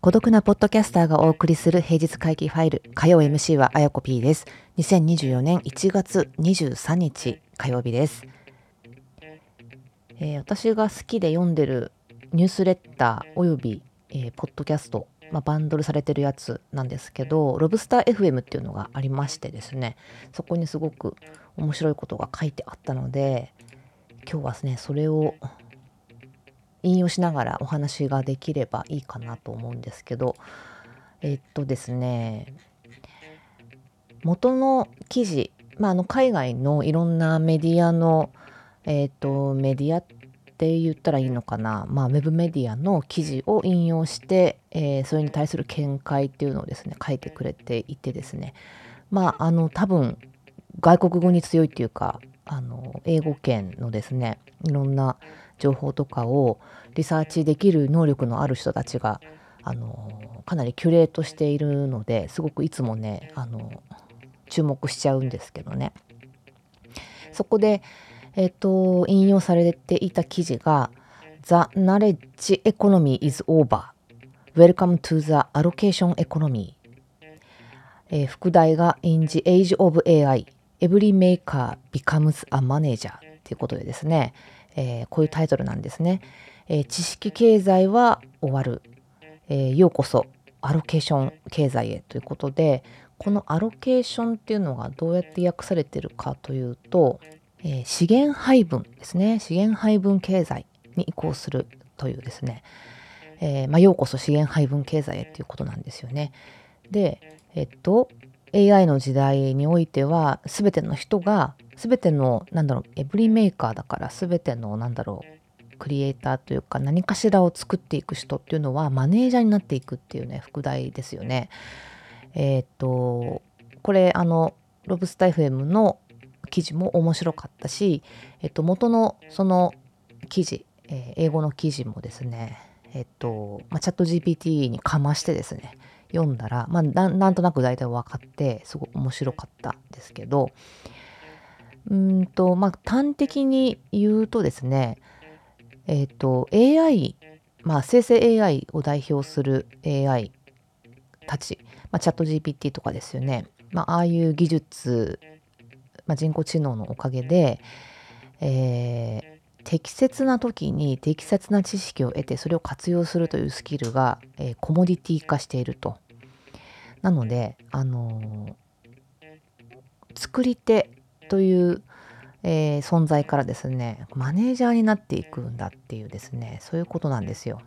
孤独なポッドキャスターがお送りする平日会議ファイル火曜 MC はあやこ P です。2024年1月23日火曜日です、えー、私が好きで読んでるニュースレッターおよび、えー、ポッドキャストまあ、バンドルされてるやつなんですけどロブスター FM っていうのがありましてですねそこにすごく面白いことが書いてあったので今日はですねそれを引用しながらお話ができればいいかなと思うんですけどえっとですね元の記事、まあ、あの海外のいろんなメディアの、えっと、メディアってって言ったらいいのかな、まあ、ウェブメディアの記事を引用して、えー、それに対する見解っていうのをですね書いてくれていてですね。まああの多分外国語に強いっていうかあの英語圏のですねいろんな情報とかをリサーチできる能力のある人たちがあのかなりキュレートしているのですごくいつもねあの注目しちゃうんですけどね。そこでえっ、ー、と、引用されていた記事が The knowledge economy is over. Welcome to the allocation economy. えー、副題が In the age of AI, every maker becomes a manager ということでですね、えー、こういうタイトルなんですね。えー、知識経済は終わる、えー、ようこそアロケーション経済へということでこのアロケーションっていうのがどうやって訳されてるかというとえー、資源配分ですね資源配分経済に移行するというですね、えー、まあ、ようこそ資源配分経済へっていうことなんですよね。でえっと AI の時代においては全ての人が全てのなんだろうエブリメーカーだから全てのなんだろうクリエイターというか何かしらを作っていく人っていうのはマネージャーになっていくっていうね副題ですよね。えー、っとこれあのロブスタイフ FM の記事も面白かったし、えっと、元のその記事、えー、英語の記事もですね、えっと、まあ、チャット GPT にかましてですね、読んだら、まあ、なんとなく大体分かって、すごく面白かったんですけど、うんと、まあ、端的に言うとですね、えっと、AI、まあ、生成 AI を代表する AI たち、まあ、チャット GPT とかですよね。まあ、ああいう技術まあ、人工知能のおかげで、えー、適切な時に適切な知識を得てそれを活用するというスキルが、えー、コモディティ化していると。なので、あのー、作り手という、えー、存在からですねマネージャーになっていくんだっていうですねそういうことなんですよ。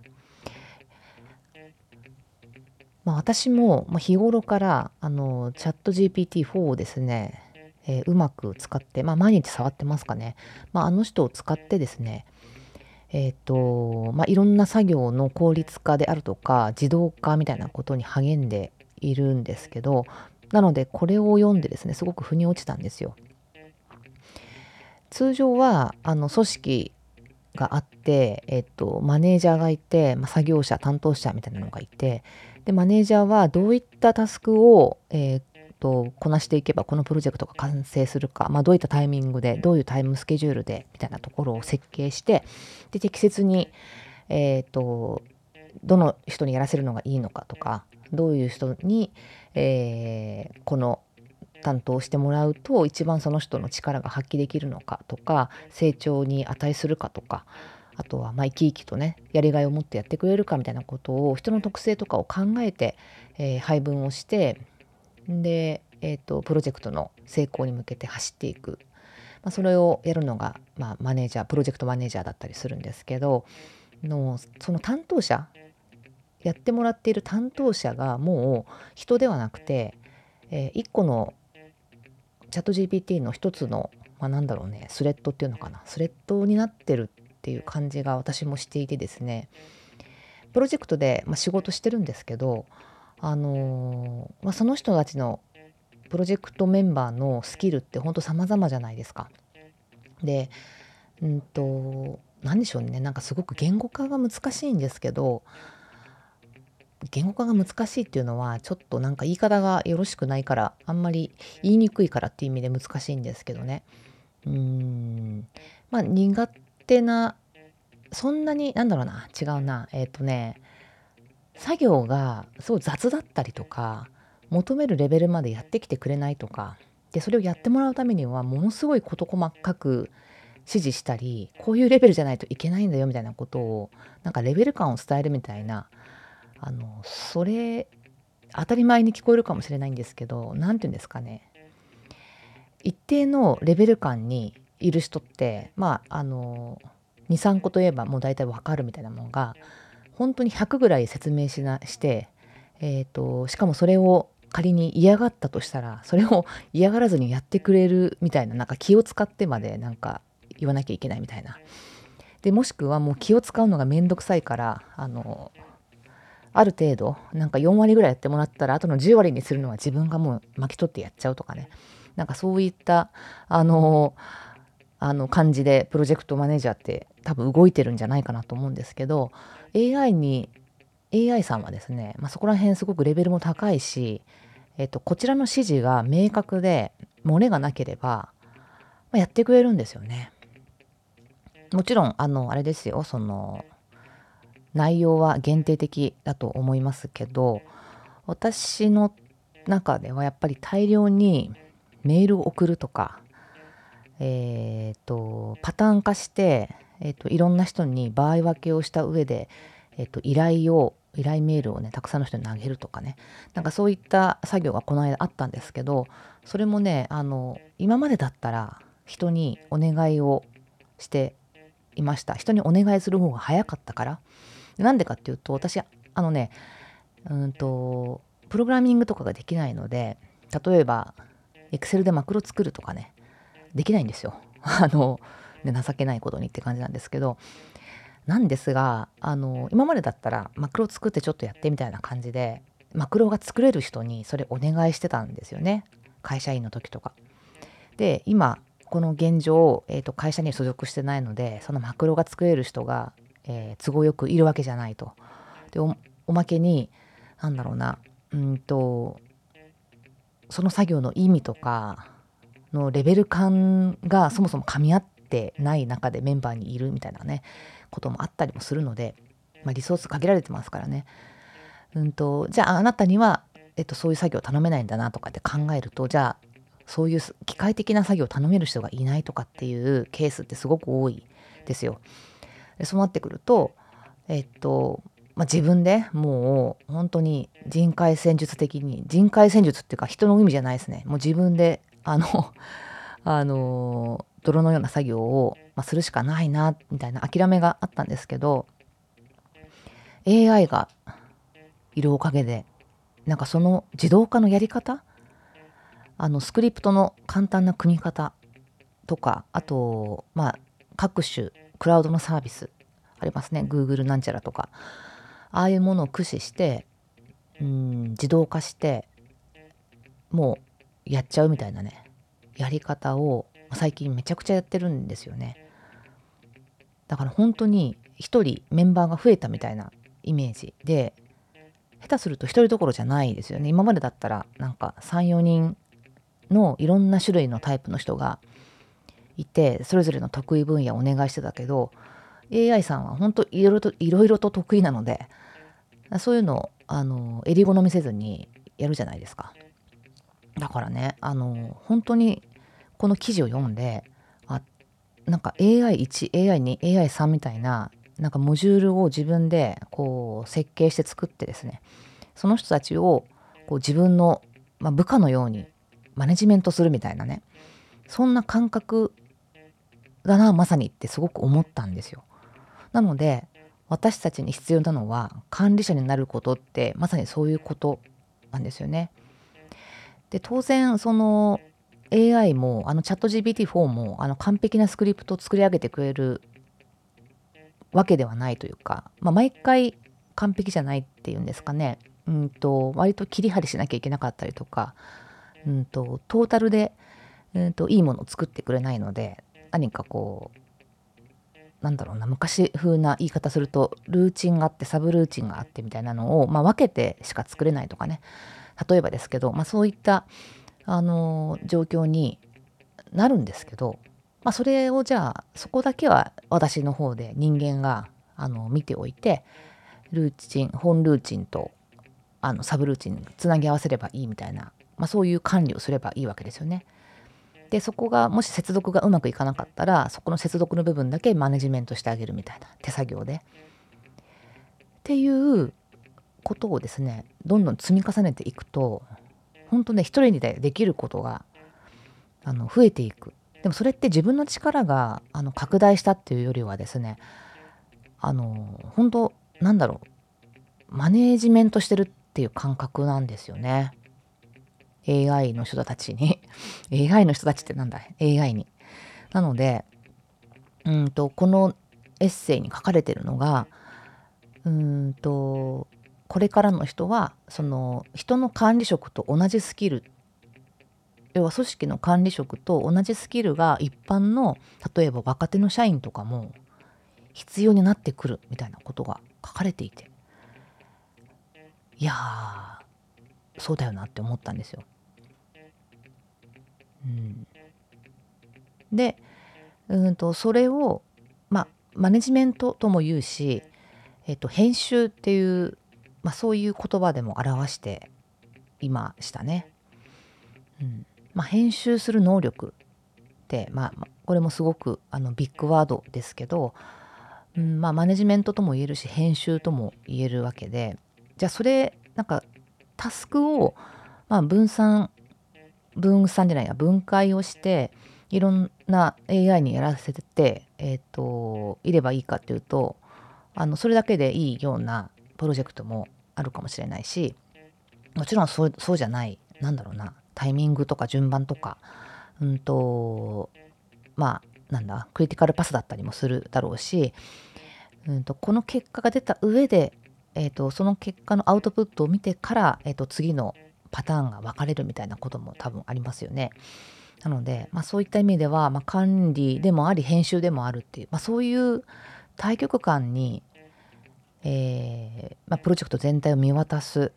まあ、私も日頃からあのチャット GPT4 をですねえー、うまく使って、まあ、毎日触ってますかね、まあ、あの人を使ってですね、えっ、ー、とまあ、いろんな作業の効率化であるとか自動化みたいなことに励んでいるんですけどなのでこれを読んでですねすごく腑に落ちたんですよ。通常はあの組織があって、えっと、マネージャーがいて、まあ、作業者担当者みたいなのがいてでマネージャーはどういったタスクを、えー、とこなしていけばこのプロジェクトが完成するか、まあ、どういったタイミングでどういうタイムスケジュールでみたいなところを設計してで適切に、えーと、どの人にやらせるのがいいのかとかどういう人に、えー、この担当してもらうと一番その人の力が発揮できるのかとか成長に値するかとかあとはま生き生きとねやりがいを持ってやってくれるかみたいなことを人の特性とかを考えて、えー、配分をしてで、えーと、プロジェクトの成功に向けて走っていく、まあ、それをやるのが、まあ、マネージャープロジェクトマネージャーだったりするんですけどのその担当者やってもらっている担当者がもう人ではなくて、えー、1個のチャット GPT の一つの、まあ、なんだろうねスレッドっていうのかなスレッドになってるっていう感じが私もしていてですねプロジェクトで、まあ、仕事してるんですけどあのまあ、その人たちのプロジェクトメンバーのスキルって本当様々じゃないですか。でうんと何でしょうね。なんかすごく言語化が難しいんですけど言語化が難しいっていうのはちょっとなんか言い方がよろしくないからあんまり言いにくいからっていう意味で難しいんですけどね。うーん。まあ苦手なそんなになんだろうな。違うな。えっ、ー、とね作業がすごい雑だったりとか求めるレベルまでやってきてくれないとかでそれをやってもらうためにはものすごい事細かく指示したりこういうレベルじゃないといけないんだよみたいなことをなんかレベル感を伝えるみたいなあのそれ当たり前に聞こえるかもしれないんですけど何て言うんですかね。一定のレベル感にいる人ってまああの23個といえばもう大体わかるみたいなものが本当に100ぐらい説明しなして、えーと、しかもそれを仮に嫌がったとしたらそれを嫌がらずにやってくれるみたいななんか気を使ってまでなんか言わなきゃいけないみたいな。でもしくはもう気を使うのがめんどくさいからあのある程度なんか4割ぐらいやってもらったらあとの10割にするのは自分がもう巻き取ってやっちゃうとかねなんかそういったあのあの感じでプロジェクトマネージャーって多分動いてるんじゃないかなと思うんですけど AI に AI さんはですね、まあ、そこら辺すごくレベルも高いし、えっと、こちらの指示が明確で漏れがなければ、まあ、やってくれるんですよね。もちろんあのあれですよその内容は限定的だと思いますけど私の中ではやっぱり大量にメールを送るとかえっ、ー、とパターン化して、えーと、いろんな人に場合分けをした上で、えーと、依頼を依頼メールをねたくさんの人に投げるとかね。なんかそういった作業がこの間あったんですけどそれもねあの今までだったら人にお願いをしていました。人にお願いする方が早かったから。なんでかっていうと私あのねうんとプログラミングとかができないので例えば Excel でマクロ作るとかねできないんですよ。あの、ね、情けないことにって感じなんですけどなんですがあの今までだったらマクロ作ってちょっとやってみたいな感じでマクロが作れる人にそれお願いしてたんですよね会社員の時とか。で今この現状、えーと、会社に所属してないのでそのマクロが作れる人が、えー、都合よくいるわけじゃないと。でおまけになんだろうなうんとその作業の意味とかのレベル感がそもそも噛み合ってない中でメンバーにいるみたいなねこともあったりもするので、まあ、リソース限られてますからね。うんとじゃああなたには、えっと、そういう作業頼めないんだなとかって考えるとじゃあそういう機械的な作業を頼める人がいないとかっていうケースってすごく多いですよ。でそうなってくるとえっとまあ、自分でもう本当に人海戦術的に人海戦術っていうか人の意味じゃないですねもう自分であの あの泥のような作業を、まあ、するしかないなみたいな諦めがあったんですけど AI がいるおかげでなんかその自動化のやり方あのスクリプトの簡単な組み方とかあとまあ各種クラウドのサービスありますね。Google なんちゃらとか。ああいうものを駆使してうん自動化してもうやっちゃうみたいなねやり方を最近めちゃくちゃやってるんですよね。だから本当に1人メンバーが増えたみたいなイメージ。で下手すると1人どころじゃないですよね。今までだったらなんか34人のいろんな種類のタイプの人がいてそれぞれの得意分野をお願いしてたけど AI さんは本当いろいろといろいろと得意なのでそういうのをあの襟好みせずにやるじゃないですか。だからねあの本当にこの記事を読んであなんか AI1、AI2、AI3 みたいななんかモジュールを自分でこう設計して作ってですねその人たちをこう自分の、まあ、部下のようにマネジメントするみたいなねそんな感覚だなまさにってすごく思ったんですよ。なので私たちに必要なのは管理者になることってまさにそういうことなんですよね。で当然その AI もあのチャット GPT4 もあの完璧なスクリプトを作り上げてくれるわけではないというか、まあ、毎回完璧じゃないっていうんですかね、うんと、割と切り張りしなきゃいけなかったりとか、うんと、トータルで、うんと、いいものを作ってくれないので何かこうなんだろうな昔風な言い方するとルーチンがあってサブルーチンがあってみたいなのを、まあ、分けてしか作れないとかね。例えばですけど、まあ、そういったあの状況になるんですけど、まあ、それをじゃあそこだけは私の方で人間があの見ておいてルーチン本ルーチンとあのサブルーチンつなぎ合わせればいいみたいな、まあ、そういう管理をすればいいわけですよね。でそこがもし接続がうまくいかなかったらそこの接続の部分だけマネジメントしてあげるみたいな手作業で。っていうことをですねどんどん積み重ねていくと本当ね一人でできることがあの増えていく。でもそれって自分の力があの拡大したっていうよりはですねあの本当なんだろうマネージメントしてるっていう感覚なんですよね。AI の人たちに。AI の人たちってなんだ AI に。なのでうんとこのエッセイに書かれてるのがうんとこれからの人はその人の管理職と同じスキル要は組織の管理職と同じスキルが一般の例えば若手の社員とかも必要になってくるみたいなことが書かれていていやそうだよなって思ったんですよ。うん、でうんとそれをまあマネジメントとも言うし、えっと、編集っていうまあ、そういう言葉でも表していましたね。うんまあ、編集する能力って、まあ、これもすごくあのビッグワードですけど、うんまあ、マネジメントとも言えるし編集とも言えるわけでじゃあそれなんかタスクを、まあ、分散分散じゃないや分解をしていろんな AI にやらせて、えーと、いればいいかっていうとあのそれだけでいいようなプロジェクトもあるかもしれないしもちろんそうそうじゃないなんだろうなタイミングとか順番とかうんとまあなんだクリティカルパスだったりもするだろうし、うんと、この結果が出た上で、えーと、その結果のアウトプットを見てから、えーと、次のパターンが分かれるみたいなことも多分ありますよね。なので、まあ、そういった意味では、まあ、管理でもあり編集でもあるっていう、まあ、そういう対極感にえー、まあ、プロジェクト全体を見渡す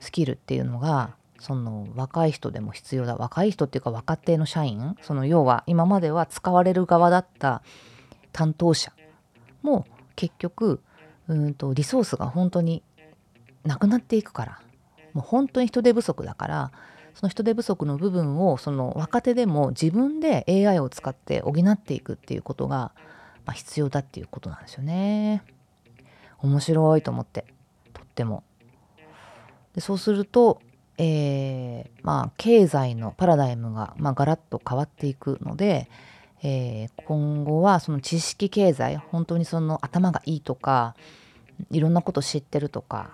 スキルっていうのがその若い人でも必要だ。若い人っていうか若手の社員。その要は今までは使われる側だった担当者も結局うんとリソースが本当になくなっていくから。もう本当に人手不足だからその人手不足の部分をその若手でも自分で AI を使って補っていくっていうことが、まあ、必要だっていうことなんですよね。面白いと思ってとっても。でそうすると、えー、まあ経済のパラダイムが、まあ、ガラッと変わっていくので、えー、今後はその知識経済本当にその頭がいいとかいろんなこと知ってるとか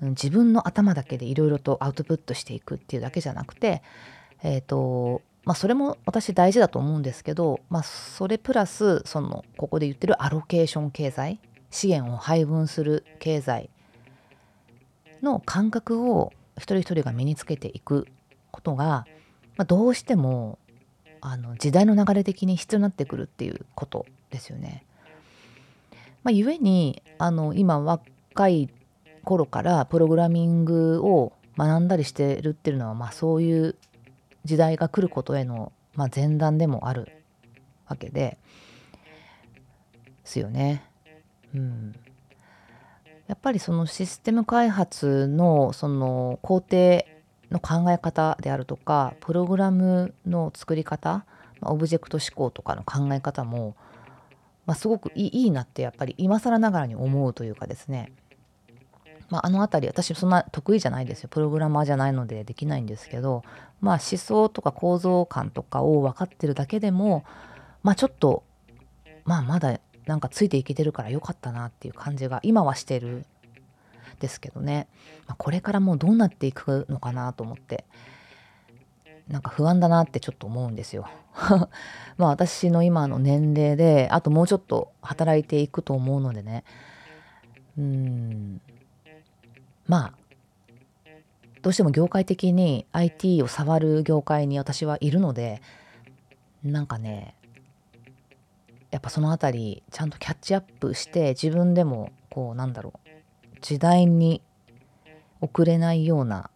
自分の頭だけでいろいろとアウトプットしていくっていうだけじゃなくてえっ、ー、とまあそれも私大事だと思うんですけどまあそれプラスそのここで言ってるアロケーション経済資源を配分する経済の感覚を一人一人が身につけていくことが、まあ、どうしてもあの時代の流れ的に必要になってくるっていうことですよね。まあ、故にあの今若い頃からプログラミングを学んだりしてるっていうのは、まあ、そういう時代が来ることへの、まあ、前段でもあるわけですよね。うん、やっぱりそのシステム開発のその工程の考え方であるとかプログラムの作り方オブジェクト思考とかの考え方も、まあ、すごくいいなってやっぱり今更ながらに思うというかですね、まあ、あの辺り私そんな得意じゃないですよ。プログラマーじゃないのでできないんですけど、まあ、思想とか構造感とかを分かってるだけでも、まあ、ちょっとまあまだなんかついていけてるから良かったなっていう感じが今はしてるですけどね、まあ、これからもうどうなっていくのかなと思って。なんか不安だなってちょっと思うんですよ。まあ私の今の年齢であともうちょっと働いていくと思うのでね。うん。まあどうしても業界的に IT を触る業界に私はいるのでなんかねやっぱその辺りちゃんとキャッチアップして自分でもこうなんだろう時代に遅れないような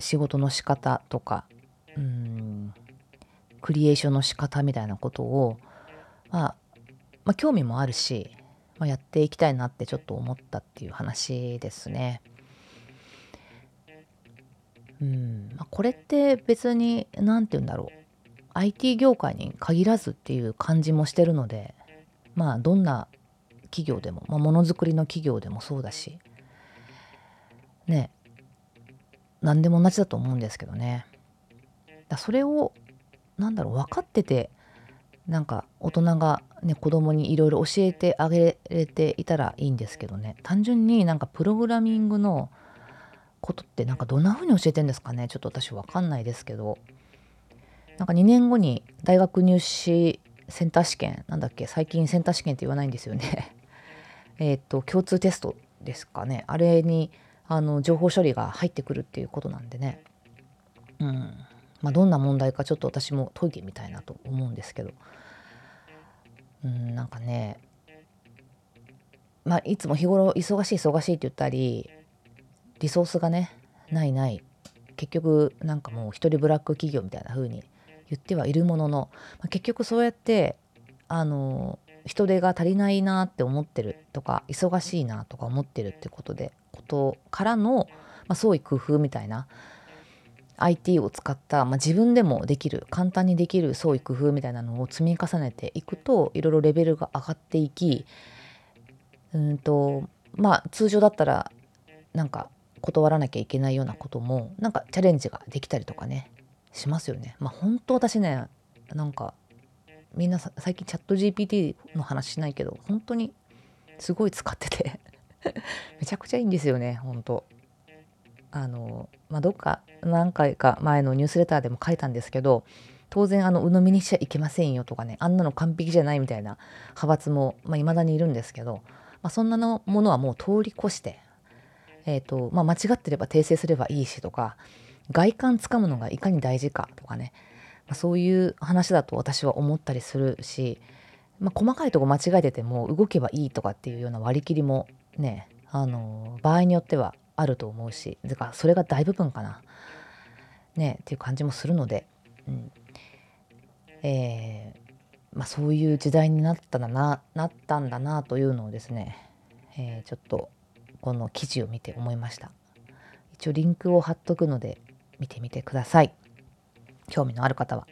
仕事の仕方とかうんクリエーションの仕方みたいなことを、まあ、まあ興味もあるし、まあ、やっていきたいなってちょっと思ったっていう話ですね。うんまあ、これって別に何て言うんだろう IT 業界に限らずっていう感じもしてるのでまあどんな企業でも、ま、ものづくりの企業でもそうだしね何でも同じだと思うんですけどね。だそれをなんだろう分かっててなんか大人がね子供にいろいろ教えてあげれていたらいいんですけどね。単純になんかプログラミングのことってなんかどんな風に教えてんですかね。ちょっと私分かんないですけど。なんか2年後に大学入試センター試験なんだっけ？最近センター試験って言わないんですよね。えっと共通テストですかね。あれにあの情報処理が入ってくるっていうことなんでね。うん。まあどんな問題かちょっと私も解いてみたいなと思うんですけど。うんなんかねまあいつも日頃忙しい忙しいって言ったりリソースがねないない。結局なんかもう一人ブラック企業みたいな風に言ってはいるものの、まあ、結局そうやってあの人手が足りないなって思ってるとか忙しいなとか思ってるってことでことからの、まあ、創意工夫みたいな IT を使った、まあ、自分でもできる簡単にできる創意工夫みたいなのを積み重ねていくといろいろレベルが上がっていきうんとまあ通常だったらなんか断らなきゃいけないようなこともなんかチャレンジができたりとかね。しますよね。まあ本当私ねなんかみんな最近チャット GPT の話しないけど本当にすごい使ってて めちゃくちゃいいんですよね本当あのまあどっか何回か前のニュースレターでも書いたんですけど当然あの鵜呑みにしちゃいけませんよとかねあんなの完璧じゃないみたいな派閥もいまあ、未だにいるんですけど、まあ、そんなのものはもう通り越してえーとまあ、間違ってれば訂正すればいいしとか外観つかむのがいかに大事かとかね、まあ、そういう話だと私は思ったりするし、まあ、細かいとこ間違えてても動けばいいとかっていうような割り切りもねあの場合によってはあると思うしだかそれが大部分かな。ねっていう感じもするので、うん。えーまあ、そういう時代になったんだななったんだなというのをですね、えー、ちょっとこの記事を見て思いました。一応リンクを貼っとくので見てみてください。興味のある方は、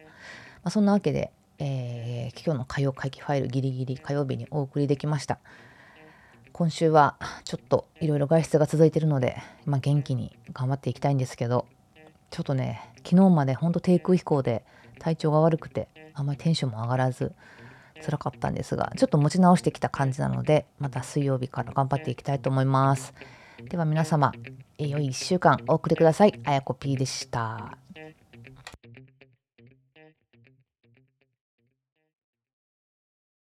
まあ、そんなわけで、えー、今日の火曜会議ファイルギリギリ火曜日にお送りできました。今週はちょっといろいろ外出が続いてるので、まあ、元気に頑張っていきたいんですけどちょっとね昨日までほんと低空飛行で体調が悪くてあんまりテンションも上がらず辛かったんですがちょっと持ち直してきた感じなのでまた水曜日から頑張っていきたいと思います。では皆様良い1週間お送りください。あやこ P でした。